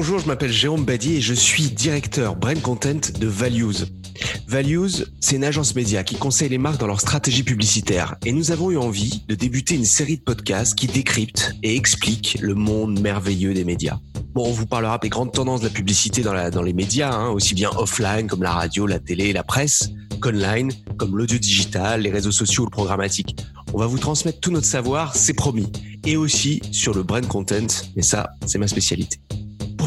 Bonjour, je m'appelle Jérôme Badier et je suis directeur Brain Content de Values. Values, c'est une agence média qui conseille les marques dans leur stratégie publicitaire. Et nous avons eu envie de débuter une série de podcasts qui décryptent et expliquent le monde merveilleux des médias. Bon, on vous parlera des grandes tendances de la publicité dans les médias, hein, aussi bien offline comme la radio, la télé, la presse, qu'online comme l'audio digital, les réseaux sociaux ou le programmatique. On va vous transmettre tout notre savoir, c'est promis. Et aussi sur le brand content, mais ça, c'est ma spécialité.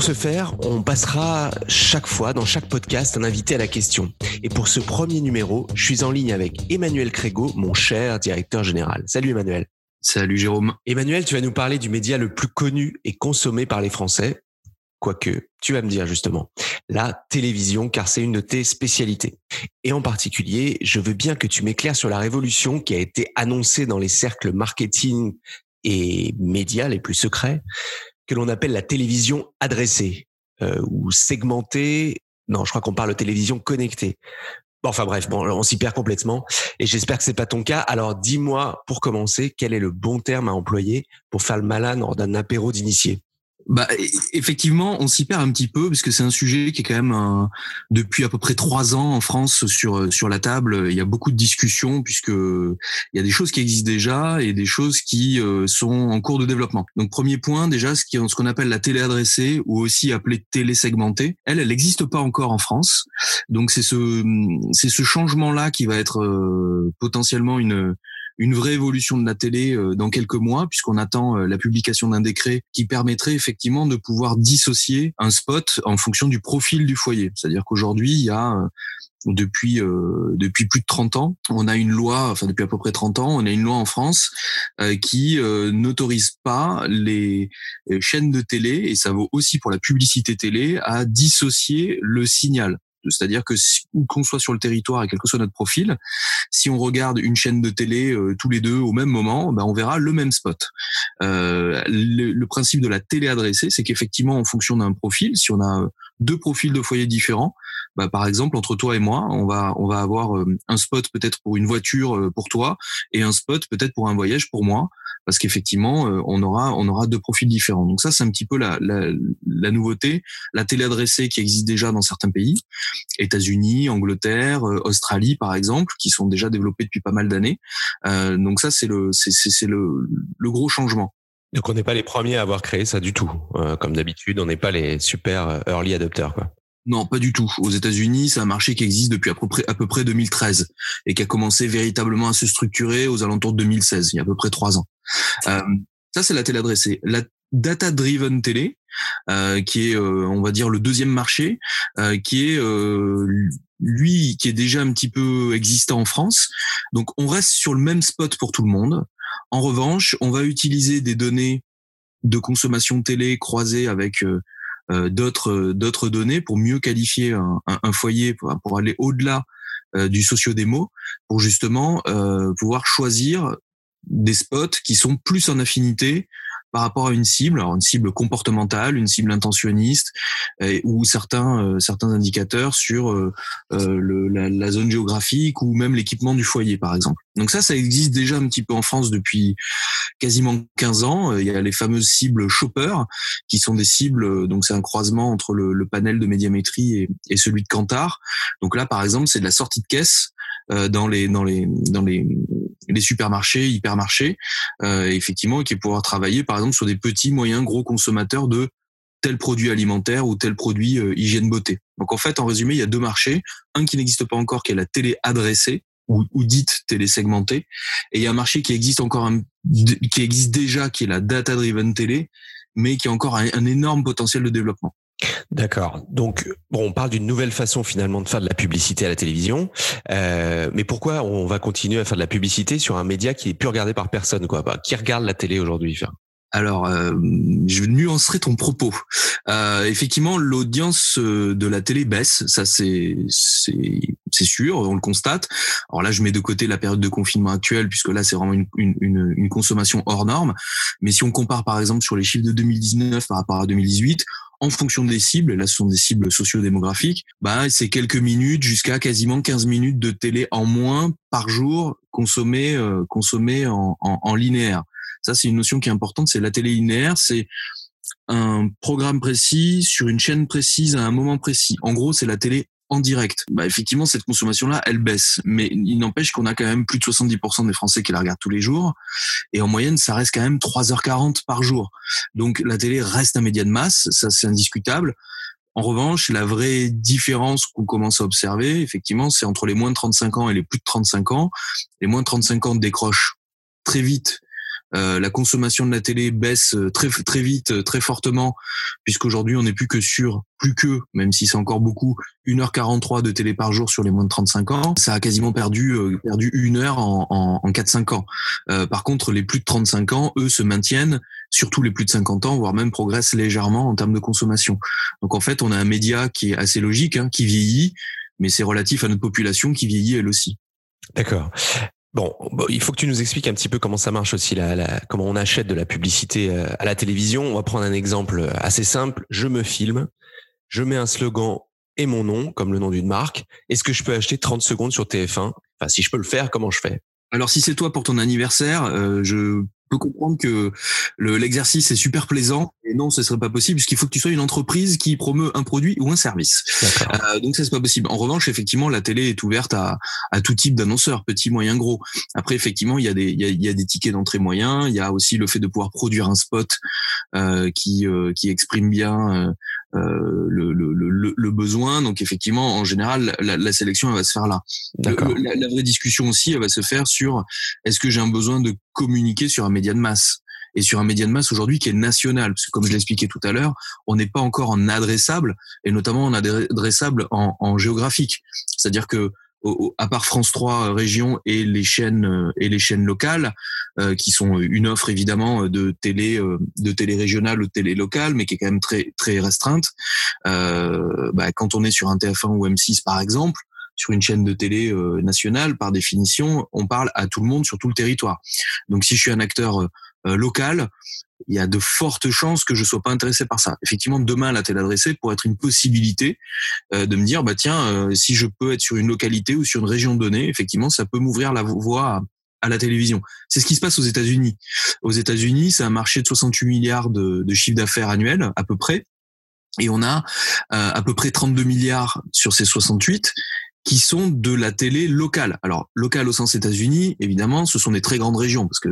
Pour ce faire, on passera chaque fois dans chaque podcast un invité à la question. Et pour ce premier numéro, je suis en ligne avec Emmanuel Crégo, mon cher directeur général. Salut Emmanuel. Salut Jérôme. Emmanuel, tu vas nous parler du média le plus connu et consommé par les Français. Quoique, tu vas me dire justement, la télévision, car c'est une de tes spécialités. Et en particulier, je veux bien que tu m'éclaires sur la révolution qui a été annoncée dans les cercles marketing et médias les plus secrets, que l'on appelle la télévision adressée euh, ou segmentée. Non, je crois qu'on parle de télévision connectée. Bon, enfin bref, bon, on s'y perd complètement et j'espère que c'est pas ton cas. Alors dis-moi, pour commencer, quel est le bon terme à employer pour faire le malin lors d'un apéro d'initié? Bah, effectivement, on s'y perd un petit peu parce que c'est un sujet qui est quand même depuis à peu près trois ans en France sur sur la table. Il y a beaucoup de discussions puisque il y a des choses qui existent déjà et des choses qui euh, sont en cours de développement. Donc premier point déjà, ce qui ce qu'on appelle la télé adressée ou aussi appelée télé segmentée, elle, elle n'existe pas encore en France. Donc c'est ce c'est ce changement là qui va être euh, potentiellement une une vraie évolution de la télé euh, dans quelques mois, puisqu'on attend euh, la publication d'un décret qui permettrait effectivement de pouvoir dissocier un spot en fonction du profil du foyer. C'est-à-dire qu'aujourd'hui, il y a euh, depuis depuis plus de 30 ans, on a une loi, enfin depuis à peu près 30 ans, on a une loi en France qui n'autorise pas les chaînes de télé et ça vaut aussi pour la publicité télé à dissocier le signal. C'est-à-dire que où qu'on soit sur le territoire et quel que soit notre profil, si on regarde une chaîne de télé euh, tous les deux au même moment, ben on verra le même spot. Euh, le, le, principe de la télé adressée, c'est qu'effectivement, en fonction d'un profil, si on a deux profils de foyer différents, bah, par exemple entre toi et moi, on va on va avoir euh, un spot peut-être pour une voiture euh, pour toi et un spot peut-être pour un voyage pour moi, parce qu'effectivement euh, on aura on aura deux profils différents. Donc ça c'est un petit peu la, la, la nouveauté, la télé adressée qui existe déjà dans certains pays, États-Unis, Angleterre, Australie par exemple, qui sont déjà développés depuis pas mal d'années. Euh, donc ça c'est le c'est c'est le, le gros changement. Donc on n'est pas les premiers à avoir créé ça du tout. comme d'habitude, on n'est pas les super early adopters. Quoi. Non, pas du tout. Aux États-Unis, c'est un marché qui existe depuis à peu près à peu près 2013 et qui a commencé véritablement à se structurer aux alentours de 2016, il y a à peu près trois ans. Euh, ça, c'est la télé adressée. La data-driven télé, euh, qui est, euh, on va dire, le deuxième marché, euh, qui est euh, lui, qui est déjà un petit peu existant en France. Donc, on reste sur le même spot pour tout le monde. En revanche, on va utiliser des données de consommation télé croisées avec euh, d'autres euh, d'autres données pour mieux qualifier un, un, foyer pour, pour aller au-delà euh, du socio-démo pour justement pouvoir choisir des spots qui sont plus en affinité par rapport à une cible, alors une cible comportementale, une cible intentionniste, ou certains euh, certains indicateurs sur euh, euh, le, la, la, zone géographique ou même l'équipement du foyer, par exemple. Donc ça, ça existe déjà un petit peu en France depuis quasiment 15 ans. Il y a les fameuses cibles shopper, qui sont des cibles, donc c'est un croisement entre le, le, panel de médiamétrie et, et celui de Kantar. Donc là, par exemple, c'est de la sortie de caisse euh, dans les dans les dans les les supermarchés, hypermarchés, euh, effectivement, qui est pouvoir travailler par exemple sur des petits, moyens, gros consommateurs de tel produit alimentaire ou tel produit euh, hygiène beauté. Donc en fait, en résumé, il y a deux marchés, un qui n'existe pas encore, qui est la télé adressée ou, dite télé segmentée, et il y a un marché qui existe encore, qui existe déjà, qui est la data driven télé, mais qui a encore un énorme potentiel de développement. D'accord. Donc, bon, on parle d'une nouvelle façon finalement de faire de la publicité à la télévision. Euh, mais pourquoi on va continuer à faire de la publicité sur un média qui est plus regardé par personne, quoi bah, Qui regarde la télé aujourd'hui alors, euh, je nuancerai ton propos. Euh, effectivement, l'audience euh, de la télé baisse, ça c'est c'est sûr, on le constate. Alors là, je mets de côté la période de confinement actuelle, puisque là c'est vraiment une, une, une, consommation hors norme. Mais si on compare par exemple sur les chiffres de 2019 par rapport à 2018, en fonction des cibles, et là ce sont des cibles socio-démographiques, bah c'est quelques minutes jusqu'à quasiment 15 minutes de télé en moins par jour consommées euh, consommées en, en, en linéaire. Ça, c'est une notion qui est importante. C'est la télé linéaire. C'est un programme précis sur une chaîne précise à un moment précis. En gros, c'est la télé en direct. Bah, effectivement, cette consommation-là, elle baisse. Mais il n'empêche qu'on a quand même plus de 70% des Français qui la regardent tous les jours. Et en moyenne, ça reste quand même 3h40 par jour. Donc la télé reste un média de masse, ça c'est indiscutable. En revanche, la vraie différence qu'on commence à observer, effectivement, c'est entre les moins de 35 ans et les plus de 35 ans. Les moins de 35 ans décrochent très vite euh, la consommation de la télé baisse euh, très très vite, euh, très fortement, puisqu'aujourd'hui on n'est plus que sur plus que, même si c'est encore beaucoup, 1h43 de télé par jour sur les moins de 35 ans. Ça a quasiment perdu perdu une heure en, en, en 4-5 ans. par contre, les plus de 35 ans, eux, se maintiennent, surtout les plus de 50 ans, voire même progressent légèrement en termes de consommation. Donc en fait, on a un média qui est assez logique, hein, qui vieillit, mais c'est relatif à notre population qui vieillit elle aussi. D'accord. Bon, il faut que tu nous expliques un petit peu comment ça marche aussi, la, comment on achète de la publicité euh, à la télévision. On va prendre un exemple assez simple. Je me filme, je mets un slogan et mon nom, comme le nom d'une marque. Est-ce que je peux acheter 30 secondes sur TF1 Enfin, si je peux le faire, comment je fais? Alors si c'est toi pour ton anniversaire, euh, je peux comprendre que l'exercice est super plaisant et non, ce serait pas possible puisqu'il faut que tu sois une entreprise qui promeut un produit ou un service. Euh, donc ça c'est pas possible. En revanche, effectivement, la télé est ouverte à, à tout type d'annonceurs, petits, moyens, gros. Après, effectivement, il y a des il y a, des tickets d'entrée moyens. Il y a aussi le fait de pouvoir produire un spot euh, qui euh, qui exprime bien le, le, le, le, besoin. Donc effectivement, en général, la, la sélection elle va se faire là. La, la, vraie discussion aussi, elle va se faire sur est-ce que j'ai un besoin de communiquer sur un média de masse? Et sur un média de masse aujourd'hui qui est national, parce que comme je l'expliquais tout à l'heure, on n'est pas encore en adressable, et notamment en adressable en, en géographique. C'est-à-dire que à part France 3 euh, région et les chaînes euh, et les chaînes locales euh, qui sont une offre évidemment de télé de télé régionale ou télé locale mais qui est quand même très très restreinte. Bah, quand on est sur un TF1 ou M6 par exemple sur une chaîne de télé nationale par définition on parle à tout le monde sur tout le territoire. Donc si je suis un acteur local il y a de fortes chances que je sois pas intéressé par ça. Effectivement, demain, la télé adressée pourrait être une possibilité euh, de me dire, bah tiens, euh, si je peux être sur une localité ou sur une région donnée, effectivement, ça peut m'ouvrir la voie à, la télévision. C'est ce qui se passe aux États-Unis. Aux États-Unis, c'est un marché de 68 milliards de, chiffre d'affaires annuel, à peu près. Et on a euh, à peu près 32 milliards sur ces 68 qui sont de la télé locale. Alors, local au sens États-Unis, évidemment, ce sont des très grandes régions, parce que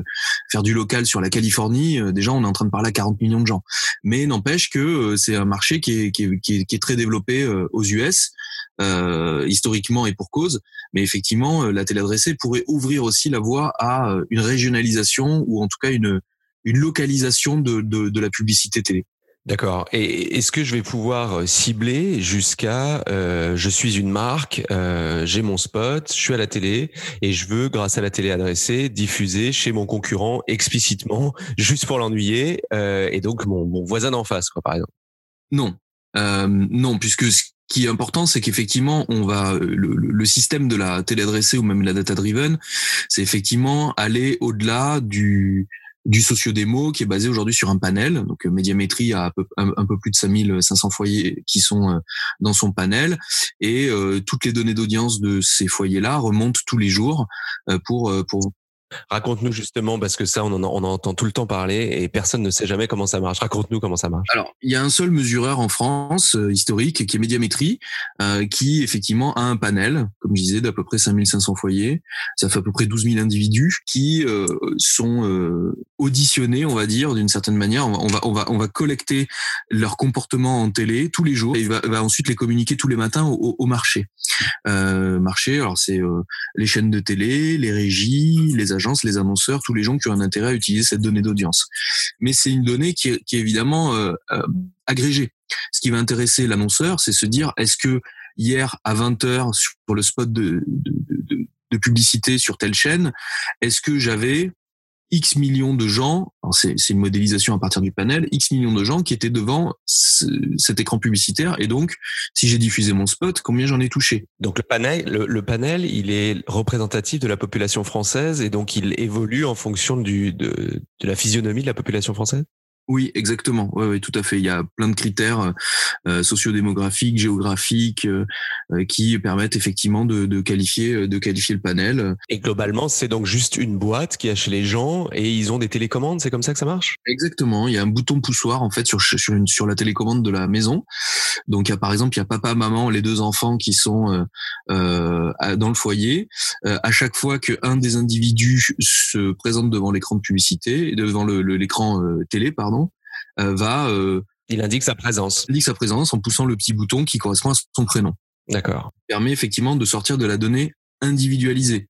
faire du local sur la Californie, euh, déjà, on est en train de parler à 40 millions de gens. Mais n'empêche que euh, c'est un marché qui est, qui est, qui est, très développé euh, aux US, euh, historiquement et pour cause. Mais effectivement, la télé adressée pourrait ouvrir aussi la voie à une régionalisation ou en tout cas une, une localisation de, de, de la publicité télé. D'accord. Et est-ce que je vais pouvoir euh, cibler jusqu'à euh, je suis une marque, euh, j'ai mon spot, je suis à la télé et je veux, grâce à la télé adressée, diffuser chez mon concurrent explicitement, juste pour l'ennuyer, euh, et donc mon, mon voisin d'en face, quoi, par exemple. Non, euh, non, puisque ce qui est important, c'est qu'effectivement, on va le, le, système de la télé adressée ou même la data driven, c'est effectivement aller au-delà du du socio-démo qui est basé aujourd'hui sur un panel. Donc euh, Médiamétrie a un peu, plus de 5500 foyers qui sont euh, dans son panel et euh, toutes les données d'audience de ces foyers-là remontent tous les jours pour pour Raconte-nous justement, parce que ça, on en, on entend tout le temps parler et personne ne sait jamais comment ça marche. Raconte-nous comment ça marche. Alors, il y a un seul mesureur en France euh, historique qui est Médiamétrie, euh, qui effectivement a un panel, comme je disais, d'à peu près 5500 foyers. Ça fait à peu près 12 000 individus qui euh, sont euh, auditionnés, on va dire, d'une certaine manière. On va, on va, on va, collecter leur comportement en télé tous les jours et il va, va ensuite les communiquer tous les matins au, au marché. marché, alors c'est les chaînes de télé, les régies, les les annonceurs, tous les gens qui ont un intérêt à utiliser cette donnée d'audience. Mais c'est une donnée qui est, évidemment euh, euh, agrégée. Ce qui va intéresser l'annonceur, c'est se dire est-ce que hier à 20h sur le spot de, de publicité sur telle chaîne, est-ce que j'avais X millions de gens, c'est une modélisation à partir du panel, X millions de gens qui étaient devant cet écran publicitaire. Et donc, si j'ai diffusé mon spot, combien j'en ai touché? Donc le panel, le, panel, il est représentatif de la population française et donc il évolue en fonction du, de, de la physionomie de la population française? Oui, exactement. Oui, oui, tout à fait. Il y a plein de critères euh, euh sociodémographiques, géographiques, euh, euh, qui permettent effectivement de, de, qualifier, de qualifier le panel. Et globalement, c'est donc juste une boîte qui a chez les gens et ils ont des télécommandes. C'est comme ça que ça marche? Exactement. Il y a un bouton poussoir en fait sur sur, une, sur la télécommande de la maison. Donc, il y a, par exemple, il y a papa, maman, les deux enfants qui sont euh, dans le foyer. à chaque fois qu'un des individus se présente devant l'écran de publicité, devant l'écran le, télé, pardon euh, va euh, il indique sa présence. Il indique sa présence en poussant le petit bouton qui correspond à son prénom. D'accord. Permet effectivement de sortir de la donnée individualisée.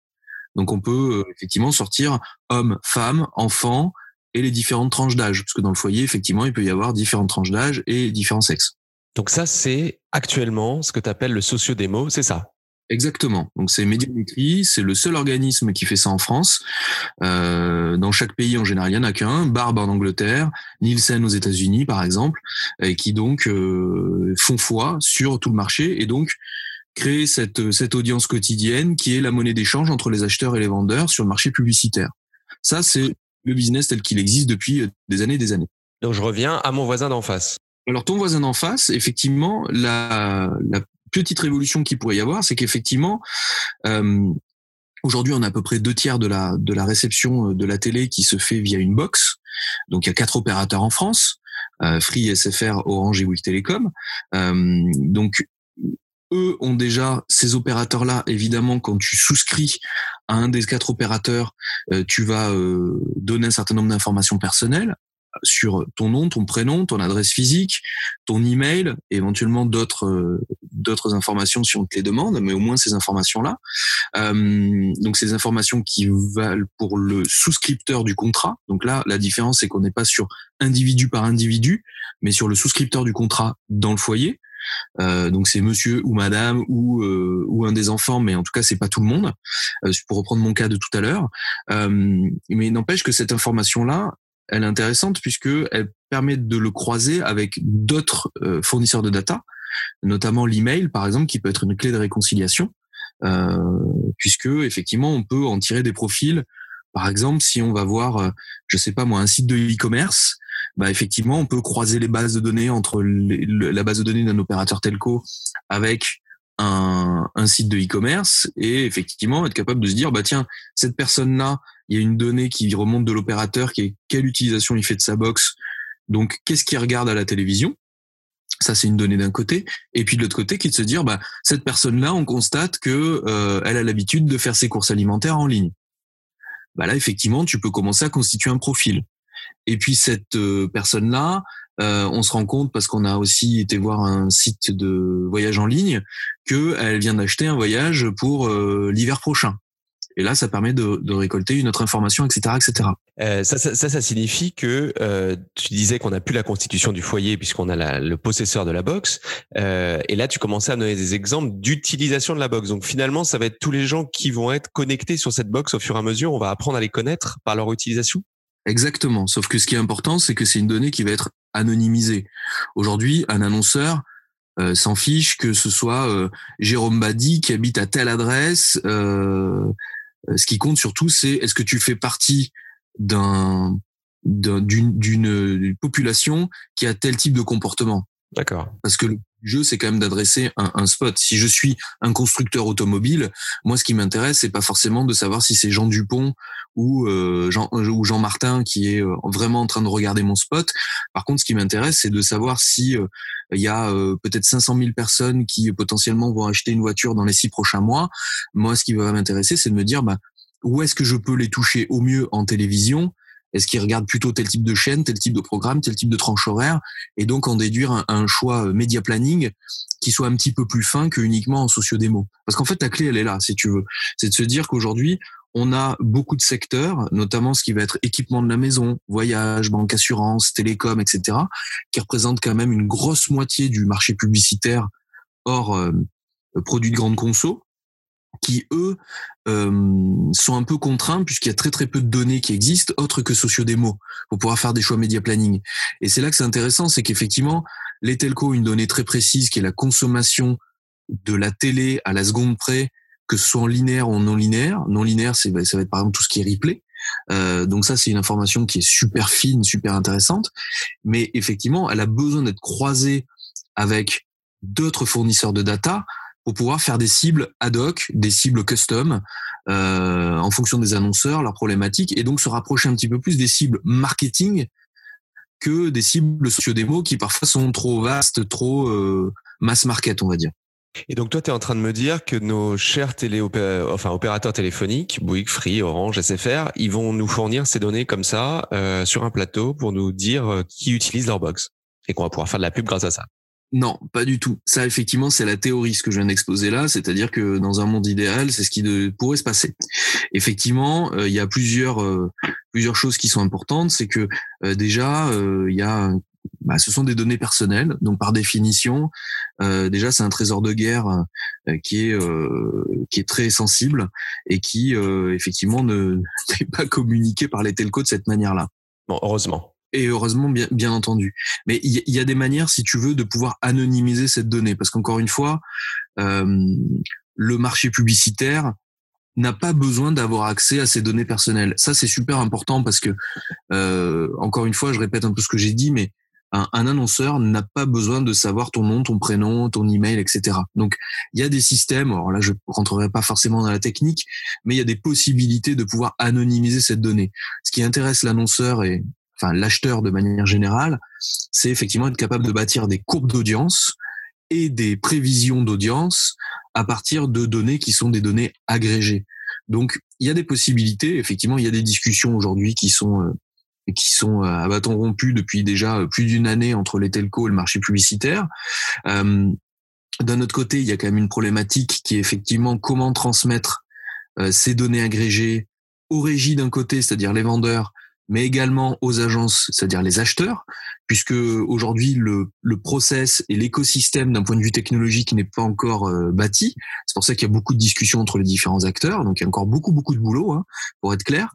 Donc on peut euh, effectivement sortir homme, femme, enfant et les différentes tranches d'âge, parce que dans le foyer effectivement il peut y avoir différentes tranches d'âge et différents sexes. Donc ça c'est actuellement ce que tu appelles le sociodémo, c'est ça? Exactement. Donc c'est Médiamétrie, c'est le seul organisme qui fait ça en France. Euh, dans chaque pays en général, il y en a qu'un. Barbe en Angleterre, Nielsen aux États-Unis par exemple, et qui donc euh, font foi sur tout le marché et donc créent cette cette audience quotidienne qui est la monnaie d'échange entre les acheteurs et les vendeurs sur le marché publicitaire. Ça c'est le business tel qu'il existe depuis des années et des années. Donc je reviens à mon voisin d'en face. Alors ton voisin d'en face, effectivement, la, la petite révolution qu'il pourrait y avoir, c'est qu'effectivement, euh, aujourd'hui, on a à peu près deux tiers de la de la réception euh, de la télé qui se fait via une box. Donc, il y a quatre opérateurs en France euh, Free, SFR, Orange et Bouygues Télécom. Euh, donc, eux ont déjà ces opérateurs-là. Évidemment, quand tu souscris à un des quatre opérateurs, tu vas donner un certain nombre d'informations personnelles sur ton nom, ton prénom, ton adresse physique, ton email, éventuellement d'autres euh, d'autres informations si on te les demande, mais au moins ces informations-là. Euh, donc ces informations qui valent pour le souscripteur du contrat. Donc là, la différence c'est qu'on n'est pas sur individu par individu, mais sur le souscripteur du contrat dans le foyer. Euh, donc c'est monsieur ou madame ou euh, ou un des enfants, mais en tout cas c'est pas tout le monde. Euh, pour reprendre mon cas de tout à l'heure, mais n'empêche que cette information là, elle est intéressante puisque elle permet de le croiser avec d'autres euh, fournisseurs de data, notamment l'email par exemple, qui peut être une clé de réconciliation, euh, puisque effectivement on peut en tirer des profils. Par exemple, si on va voir, euh, je sais pas moi, un site de e-commerce, bah effectivement on peut croiser les bases de données entre la base de données d'un opérateur telco avec un, site de e-commerce et effectivement être capable de se dire bah tiens cette personne là il y a une donnée qui remonte de l'opérateur qui est quelle utilisation il fait de sa box. Donc, qu'est-ce qu'il regarde à la télévision? Ça, c'est une donnée d'un côté. Et puis de l'autre côté, qui de se dire, bah, cette personne-là, on constate que euh, elle a l'habitude de faire ses courses alimentaires en ligne. Bah là, effectivement, tu peux commencer à constituer un profil. Et puis cette euh, personne-là, euh, on se rend compte parce qu'on a aussi été voir un site de voyage en ligne qu'elle vient d'acheter un voyage pour l'hiver prochain. Et là, ça permet de, de récolter une autre information, etc., etc. Euh, ça, ça, ça, signifie que euh, tu disais qu'on n'a plus la constitution du foyer puisqu'on a la, le possesseur de la box. Euh, et là, tu commençais à donner des exemples d'utilisation de la box. Donc finalement, ça va être tous les gens qui vont être connectés sur cette box au fur et à mesure. On va apprendre à les connaître par leur utilisation? Exactement. Sauf que ce qui est important, c'est que c'est une donnée qui va être anonymisée. Aujourd'hui, un annonceur, euh, s'en fiche que ce soit euh, Jérôme Badi qui habite à telle adresse, euh, euh, ce qui compte surtout, c'est est-ce que tu fais partie d'un d'une population qui a tel type de comportement? D'accord. Parce que le jeu, c'est quand même d'adresser un, un, spot. Si je suis un constructeur automobile, moi, ce qui m'intéresse, c'est pas forcément de savoir si c'est Jean Dupont ou euh, Jean ou Jean Martin qui est euh, vraiment en train de regarder mon spot. Par contre, ce qui m'intéresse, c'est de savoir si euh, il y a peut-être 500 000 personnes qui potentiellement vont acheter une voiture dans les six prochains mois. Moi, ce qui va m'intéresser, c'est de me dire, bah, où est-ce que je peux les toucher au mieux en télévision est-ce qu'ils regardent plutôt tel type de chaîne, tel type de programme, tel type de tranche horaire Et donc en déduire un, choix euh, média planning qui soit un petit peu plus fin que uniquement en socio-démo? Parce qu'en fait, la clé, elle est là, si tu veux. C'est de se dire qu'aujourd'hui, on a beaucoup de secteurs, notamment ce qui va être équipement de la maison, voyage, banque, assurance, télécom, etc., qui représentent quand même une grosse moitié du marché publicitaire hors euh, produits de grande conso qui eux euh, sont un peu contraints puisqu'il y a très très peu de données qui existent autres que sociodémo pour pouvoir faire des choix média planning. Et c'est là que c'est intéressant, c'est qu'effectivement les telcos ont une donnée très précise qui est la consommation de la télé à la seconde près, que ce soit en linéaire ou non linéaire. Non linéaire, c'est ça va être par exemple tout ce qui est replay. Euh, donc ça, c'est une information qui est super fine, super intéressante. Mais effectivement, elle a besoin d'être croisée avec d'autres fournisseurs de data pour pouvoir faire des cibles ad hoc, des cibles custom, euh, en fonction des annonceurs, leurs problématiques, et donc se rapprocher un petit peu plus des cibles marketing que des cibles socio-démo qui parfois sont trop vastes, trop euh, mass market, on va dire. Et donc toi, tu es en train de me dire que nos chers télé enfin, opérateurs téléphoniques, Bouygues, Free, Orange, SFR, ils vont nous fournir ces données comme ça euh, sur un plateau pour nous dire euh, qui utilise leur box et qu'on va pouvoir faire de la pub grâce à ça. Non, pas du tout. Ça, effectivement, c'est la théorie, ce que je viens d'exposer là, c'est-à-dire que dans un monde idéal, c'est ce qui pourrait se passer. Effectivement, euh, il y a plusieurs euh, plusieurs choses qui sont importantes. C'est que euh, déjà, il y a, bah, ce sont des données personnelles, donc par définition, déjà, c'est un trésor de guerre qui est qui est très sensible et qui effectivement ne n'est pas communiqué par les telcos de cette manière-là. Bon, heureusement et heureusement bien, bien entendu. Mais il y, a des manières, si tu veux, de pouvoir anonymiser cette donnée, parce qu'encore une fois, euh, le marché publicitaire n'a pas besoin d'avoir accès à ces données personnelles. Ça, c'est super important parce que, euh, encore une fois, je répète un peu ce que j'ai dit, mais un, un annonceur n'a pas besoin de savoir ton nom, ton prénom, ton email, etc. Donc, il y a des systèmes. Alors là, je rentrerai pas forcément dans la technique, mais il y a des possibilités de pouvoir anonymiser cette donnée. Ce qui intéresse l'annonceur et enfin l'acheteur de manière générale, c'est effectivement être capable de bâtir des courbes d'audience et des prévisions d'audience à partir de données qui sont des données agrégées. Donc il y a des possibilités, effectivement, il y a des discussions aujourd'hui qui sont euh, qui sont euh, à bâton rompu depuis déjà plus d'une année entre les telcos et le marché publicitaire. Euh, d'un autre côté, il y a quand même une problématique qui est effectivement comment transmettre ces données agrégées aux régies d'un côté, c'est-à-dire les vendeurs, mais également aux agences, c'est-à-dire les acheteurs, puisque aujourd'hui le, le process et l'écosystème d'un point de vue technologique n'est pas encore euh, bâti. C'est pour ça qu'il y a beaucoup de discussions entre les différents acteurs, donc il y a encore beaucoup beaucoup de boulot, hein, pour être clair.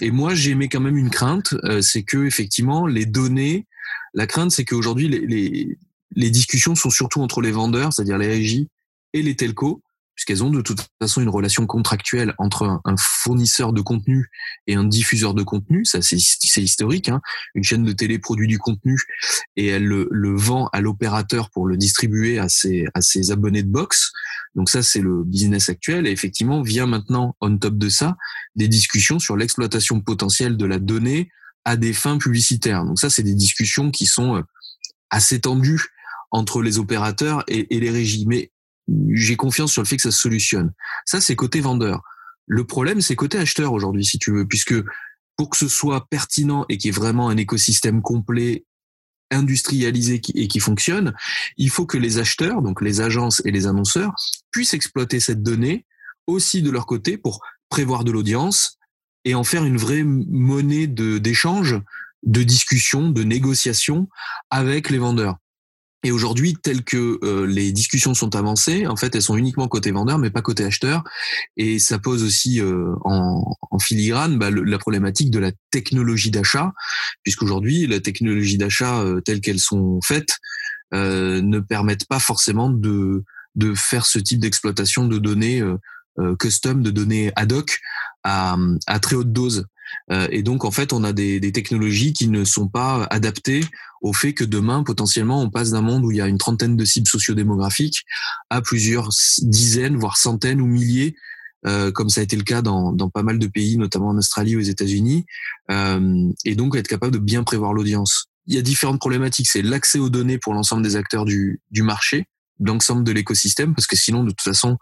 Et moi j'émets quand même une crainte, euh, c'est que effectivement les données, la crainte c'est qu'aujourd'hui les, les, les discussions sont surtout entre les vendeurs, c'est-à-dire les régies et les telcos, puisqu'elles ont de toute façon une relation contractuelle entre un, fournisseur de contenu et un diffuseur de contenu. Ça, c'est historique. Hein. Une chaîne de télé produit du contenu et elle le, vend à l'opérateur pour le distribuer à ses, à ses abonnés de box. Donc ça, c'est le business actuel. Et effectivement, vient maintenant, on top de ça, des discussions sur l'exploitation potentielle de la donnée à des fins publicitaires. Donc ça, c'est des discussions qui sont euh, assez tendues entre les opérateurs et, les régies. Mais j'ai confiance sur le fait que ça se solutionne. Ça, c'est côté vendeur. Le problème, c'est côté acheteur aujourd'hui, si tu veux, puisque pour que ce soit pertinent et qu'il y ait vraiment un écosystème complet industrialisé et qui fonctionne, il faut que les acheteurs, donc les agences et les annonceurs, puissent exploiter cette donnée aussi de leur côté pour prévoir de l'audience et en faire une vraie monnaie de d'échange, de discussion, de négociation avec les vendeurs. Et aujourd'hui, telles que euh, les discussions sont avancées, en fait, elles sont uniquement côté vendeur, mais pas côté acheteur. Et ça pose aussi euh, en, en, filigrane bah, la problématique de la technologie d'achat, puisqu'aujourd'hui, la technologie d'achat euh, telle qu'elles sont faites ne permettent pas forcément de, de faire ce type d'exploitation de données custom, de données ad hoc à, à très haute dose. Euh, et donc, en fait, on a des, des, technologies qui ne sont pas adaptées au fait que demain, potentiellement, on passe d'un monde où il y a une trentaine de cibles sociodémographiques à plusieurs dizaines, voire centaines ou milliers euh, comme ça a été le cas dans, dans, pas mal de pays, notamment en Australie ou aux États-Unis, euh, et donc être capable de bien prévoir l'audience. Il y a différentes problématiques, c'est l'accès aux données pour l'ensemble des acteurs du, du marché, l'ensemble de l'écosystème, parce que sinon, de toute façon,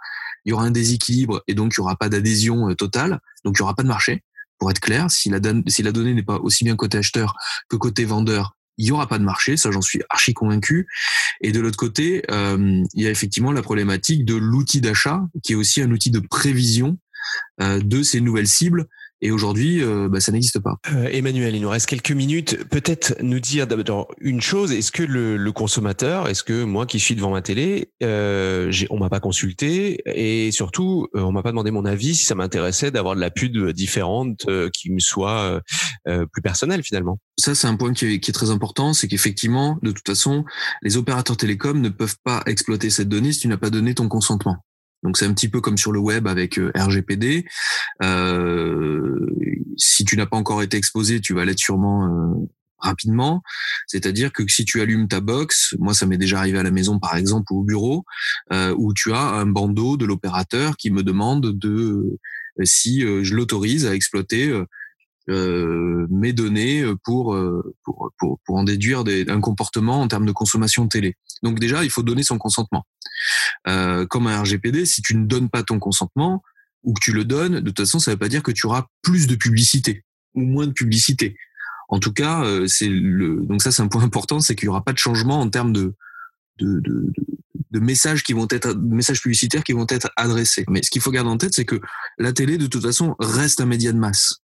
il y aura un déséquilibre et donc il y aura pas d'adhésion euh, totale, donc il y aura pas de marché pour être clair, si la, donnée n'est pas aussi bien côté acheteur que côté vendeur, il y aura pas de marché, ça j'en suis archi convaincu. Et de l'autre côté, euh, il y a effectivement la problématique de l'outil d'achat, qui est aussi un outil de prévision euh, de ces nouvelles cibles et aujourd'hui, euh, bah, ça n'existe pas. Euh, Emmanuel, il nous reste quelques minutes. Peut-être nous dire d'abord une chose. Est-ce que le, le consommateur, est-ce que moi qui suis devant ma télé, euh, on m'a pas consulté et surtout, euh, on m'a pas demandé mon avis si ça m'intéressait d'avoir de la pub différente euh, qui me soit plus personnelle finalement. Ça, c'est un point qui est, qui est très important, c'est qu'effectivement, de toute façon, les opérateurs télécoms ne peuvent pas exploiter cette donnée si tu n'as pas donné ton consentement. Donc c'est un petit peu comme sur le web avec RGPD. si tu n'as pas encore été exposé, tu vas l'être sûrement rapidement. C'est-à-dire que si tu allumes ta box, moi ça m'est déjà arrivé à la maison par exemple ou au bureau, euh, où tu as un bandeau de l'opérateur qui me demande de euh, si euh, je l'autorise à exploiter euh, mes données pour, pour, pour, pour en déduire des, un comportement en termes de consommation de télé. Donc déjà, il faut donner son consentement. Euh, comme un RGPD, si tu ne donnes pas ton consentement ou que tu le donnes, de toute façon, ça ne veut pas dire que tu auras plus de publicité ou moins de publicité. En tout cas, euh, c'est le donc ça c'est un point important, c'est qu'il y aura pas de changement en termes de de, de, de messages qui vont être messages publicitaires qui vont être adressés. Mais ce qu'il faut garder en tête, c'est que la télé de toute façon reste un média de masse.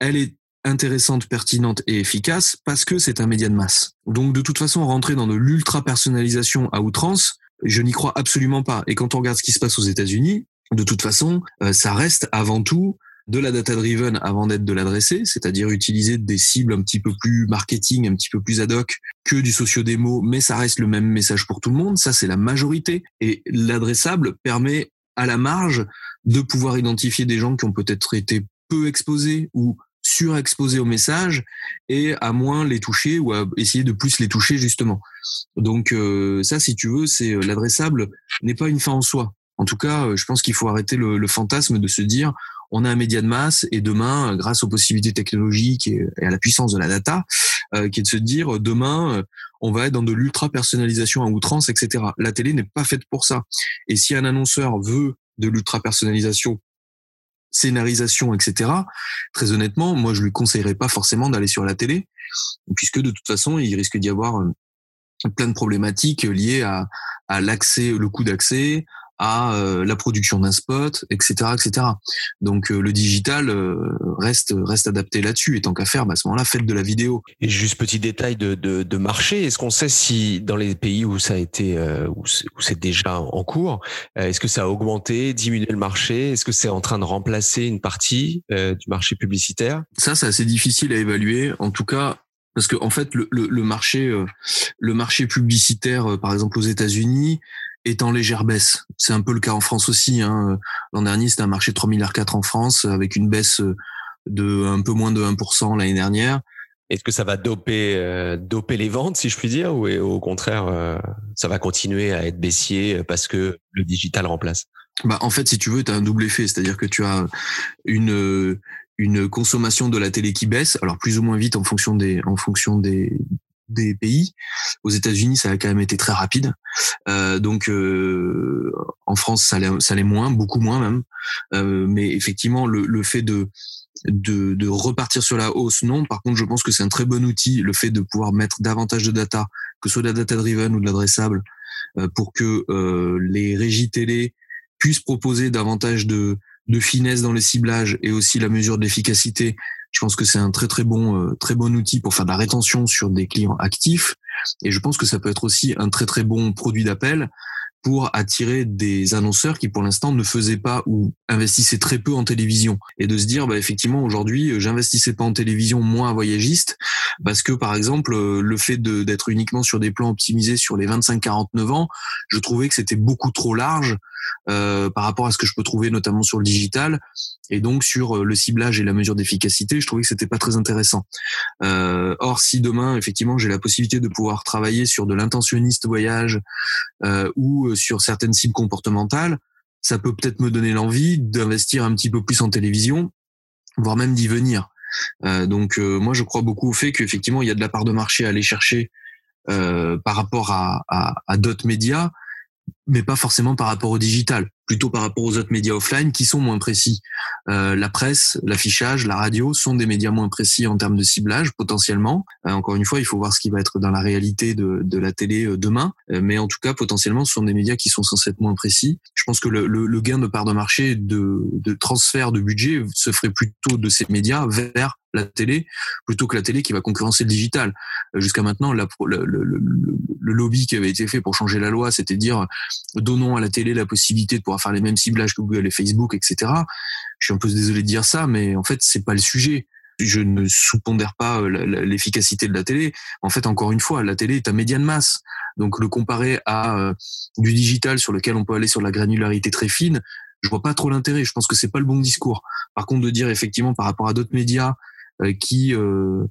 Elle est intéressante, pertinente et efficace parce que c'est un média de masse. Donc de toute façon, rentrer dans de l'ultra personnalisation à outrance, je n'y crois absolument pas. Et quand on regarde ce qui se passe aux États-Unis, de toute façon, euh, ça reste avant tout de la data driven avant d'être de l'adressé, c'est-à-dire utiliser des cibles un petit peu plus marketing, un petit peu plus ad hoc que du socio-démo, mais ça reste le même message pour tout le monde. Ça, c'est la majorité. Et l'adressable permet à la marge de pouvoir identifier des gens qui ont peut-être été peu exposés ou surexposés au message et à moins les toucher ou à essayer de plus les toucher justement. Donc euh, ça, si tu veux, c'est euh, l'adressable n'est pas une fin en soi. En tout cas, euh, je pense qu'il faut arrêter le, le fantasme de se dire on a un média de masse et demain, grâce aux possibilités technologiques et, à la puissance de la data, euh, qui est de se dire demain, euh, on va être dans de l'ultra personnalisation à outrance, etc. La télé n'est pas faite pour ça. Et si un annonceur veut de l'ultra personnalisation scénarisation, etc. Très honnêtement, moi, je lui conseillerais pas forcément d'aller sur la télé, puisque de toute façon, il risque d'y avoir euh, plein de problématiques liées à, à l'accès, le coût d'accès, à euh, la production d'un spot, etc., etc. Donc euh, le digital euh, reste reste adapté là-dessus. Et tant qu'à faire, bah, à ce moment-là, faites de la vidéo. Et juste petit détail de, de, de marché. Est-ce qu'on sait si dans les pays où ça a été où c'est déjà en cours, est-ce que ça a augmenté, diminué le marché Est-ce que c'est en train de remplacer une partie du marché publicitaire? Ça, c'est assez difficile à évaluer. En tout cas, parce que en fait, le, le, le marché, le marché publicitaire, par exemple aux États-Unis, est en légère baisse. C'est un peu le cas en France aussi. Hein. L'an dernier, c'était un marché de 3,4 milliards en France, avec une baisse de un peu moins de 1% l'année dernière. Est-ce que ça va doper, euh, doper les ventes, si je puis dire, ou au contraire, euh, ça va continuer à être baissier parce que le digital remplace? Bah, En fait, si tu veux, tu as un double effet. C'est-à-dire que tu as une, une consommation de la télé qui baisse, alors plus ou moins vite en fonction des, en fonction des, des pays. Aux États-Unis, ça a quand même été très rapide. Euh, donc euh, en France, ça l'est, moins, beaucoup moins même. Euh, mais effectivement, le, le fait de, de, de repartir sur la hausse, non. Par contre, je pense que c'est un très bon outil, le fait de pouvoir mettre davantage de data, que ce soit de la data driven ou de l'adressable, euh, pour que euh, les régies télé puissent proposer davantage de, de finesse dans les ciblages et aussi la mesure de l'efficacité je pense que c'est un très très bon euh, très bon outil pour faire de la rétention sur des clients actifs. Et je pense que ça peut être aussi un très très bon produit d'appel pour attirer des annonceurs qui pour l'instant ne faisaient pas ou investissaient très peu en télévision. Et de se dire bah effectivement aujourd'hui euh, j'investissais pas en télévision moins voyagiste parce que par exemple euh, le fait d'être uniquement sur des plans optimisés sur les 25-49 ans je trouvais que c'était beaucoup trop large euh, par rapport à ce que je peux trouver notamment sur le digital et donc sur le ciblage et la mesure d'efficacité je trouvais que c'était pas très intéressant euh, or si demain effectivement j'ai la possibilité de pouvoir travailler sur de l'intentionniste voyage euh, ou sur certaines cibles comportementales, ça peut peut-être me donner l'envie d'investir un petit peu plus en télévision, voire même d'y venir. Euh, donc euh, moi je crois beaucoup au fait qu'effectivement il y a de la part de marché à aller chercher euh, par rapport à, à, à d'autres médias mais pas forcément par rapport au digital, plutôt par rapport aux autres médias offline qui sont moins précis. Euh, la presse, l'affichage, la radio sont des médias moins précis en termes de ciblage potentiellement. Euh, encore une fois, il faut voir ce qui va être dans la réalité de, de la télé euh, demain, euh, mais en tout cas potentiellement ce sont des médias qui sont censés être moins précis. Je pense que le, le, le gain de part de marché de, de transfert de budget se ferait plutôt de ces médias vers la télé plutôt que la télé qui va concurrencer le digital. Euh, jusqu'à maintenant, le, le, le, lobby qui avait été fait pour changer la loi, c'était dire donnons à la télé la possibilité de pouvoir faire les mêmes ciblages que Google et Facebook, etc. Je suis un peu désolé de dire ça, mais en fait, c'est pas le sujet. je ne sous-pondère pas l'efficacité de la télé. En fait, encore une fois, la télé est un média de masse. Donc le comparer à du digital sur lequel on peut aller sur la granularité très fine, je vois pas trop l'intérêt. Je pense que c'est pas le bon discours. Par contre, de dire effectivement par rapport à d'autres médias qui ont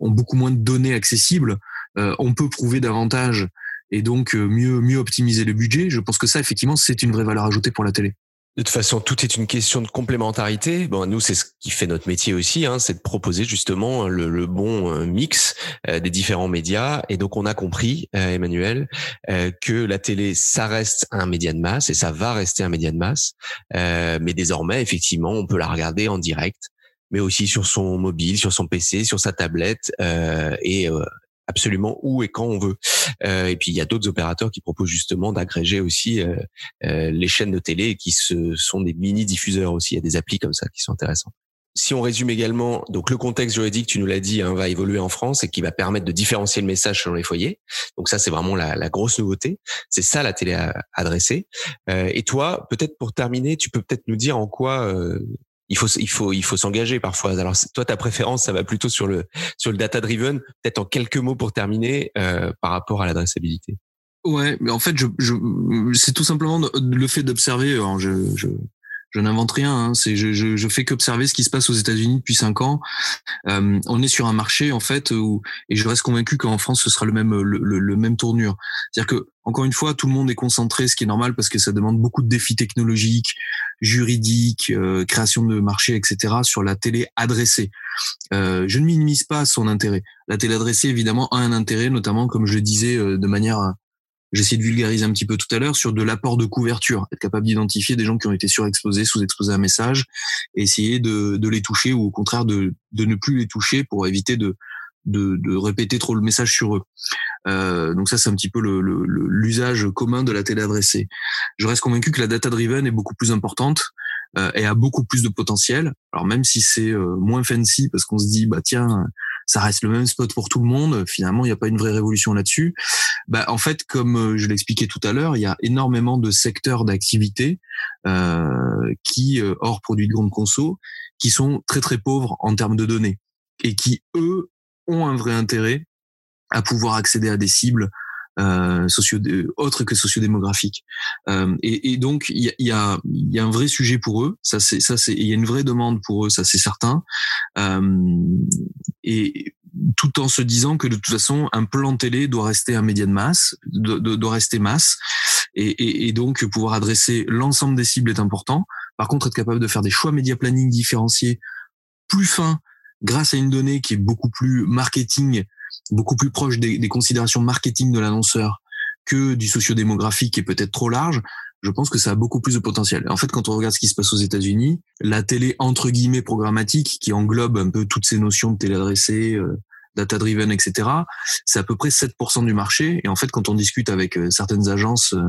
beaucoup moins de données accessibles, on peut prouver davantage et donc mieux mieux optimiser le budget. Je pense que ça effectivement c'est une vraie valeur ajoutée pour la télé. De toute façon, tout est une question de complémentarité. Bon, nous, c'est ce qui fait notre métier aussi, hein, c'est de proposer justement le, bon euh, mix euh, des différents médias. Et donc, on a compris, euh, Emmanuel, que la télé, ça reste un média de masse et ça va rester un média de masse. mais désormais, effectivement, on peut la regarder en direct, mais aussi sur son mobile, sur son PC, sur sa tablette et absolument où et quand on veut. Euh, et puis il y a d'autres opérateurs qui proposent justement d'agréger aussi euh, euh, les chaînes de télé qui se, sont des mini diffuseurs aussi. Il y a des applis comme ça qui sont intéressantes. Si on résume également, donc le contexte juridique, tu nous l'as dit, hein, va évoluer en France et qui va permettre de différencier le message selon les foyers. Donc ça, c'est vraiment la, la, grosse nouveauté. C'est ça la télé adressée. Euh, et toi, peut-être pour terminer, tu peux peut-être nous dire en quoi euh, il faut il faut il faut s'engager parfois. Alors toi ta préférence ça va plutôt sur le sur le data driven. Peut-être en quelques mots pour terminer euh, par rapport à l'adressabilité. Ouais, mais en fait je, je c'est tout simplement le fait d'observer. Je, je je n'invente rien. Hein. C'est je, je, je fais qu'observer ce qui se passe aux États-Unis depuis cinq ans. Euh, on est sur un marché en fait où et je reste convaincu qu'en France ce sera le même le, même tournure. C'est-à-dire que encore une fois tout le monde est concentré, ce qui est normal parce que ça demande beaucoup de défis technologiques, juridiques, euh, création de marché, etc. sur la télé adressée. Euh, je ne minimise pas son intérêt. La télé adressée évidemment a un intérêt, notamment comme je le disais euh, de manière J'essaie de vulgariser un petit peu tout à l'heure sur de l'apport de couverture, être capable d'identifier des gens qui ont été surexposés, sous-exposés à un message, et essayer de, de, les toucher ou au contraire de, de ne plus les toucher pour éviter de, de, de répéter trop le message sur eux. Euh, donc ça, c'est un petit peu l'usage le, commun de la télé adressée. Je reste convaincu que la data driven est beaucoup plus importante euh, et a beaucoup plus de potentiel. Alors même si c'est euh, moins fancy parce qu'on se dit bah tiens ça reste le même spot pour tout le monde. Finalement, il n'y a pas une vraie révolution là-dessus. Bah, en fait, comme euh, je l'expliquais tout à l'heure, il y a énormément de secteurs d'activité euh, qui, euh, hors produits de grande conso, qui sont très très pauvres en termes de données et qui eux ont un vrai intérêt à pouvoir accéder à des cibles euh, socio autres que sociodémographiques. Euh, et, et, donc il y a, y, a, y a, un vrai sujet pour eux. Ça c'est ça c'est il y a une vraie demande pour eux, ça c'est certain. Euh, et tout en se disant que de toute façon un plan télé doit rester un média de masse, doit, doit rester masse, et, et, et donc pouvoir adresser l'ensemble des cibles est important. Par contre, être capable de faire des choix média planning différenciés plus fins grâce à une donnée qui est beaucoup plus marketing beaucoup plus proche des, des considérations marketing de l'annonceur que du sociodémographique qui est peut-être trop large, je pense que ça a beaucoup plus de potentiel. En fait, quand on regarde ce qui se passe aux États-Unis, la télé entre guillemets programmatique qui englobe un peu toutes ces notions de télé adressée, euh, data driven, etc., c'est à peu près 7% du marché. Et en fait, quand on discute avec euh, certaines agences euh,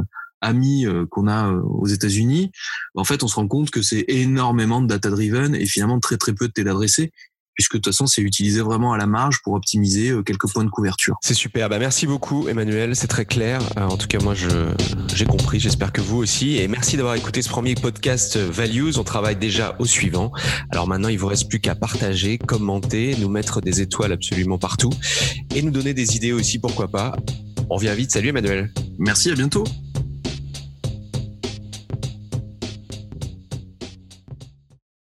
amies qu'on a aux États-Unis, en fait, on se rend compte que c'est énormément de data driven et finalement très très peu de télé adressée puisque de toute façon, c'est utilisé vraiment à la marge pour optimiser euh, quelques points de couverture. C'est super. Bah, merci beaucoup, Emmanuel. C'est très clair. Euh, en tout cas, moi, j'ai compris. J'espère que vous aussi. Et merci d'avoir écouté ce premier podcast euh, Values. On travaille déjà au suivant. Alors maintenant, il vous reste plus qu'à partager, commenter, nous mettre des étoiles absolument partout et nous donner des idées aussi, pourquoi pas. On revient vite. Salut, Emmanuel. Merci. À bientôt.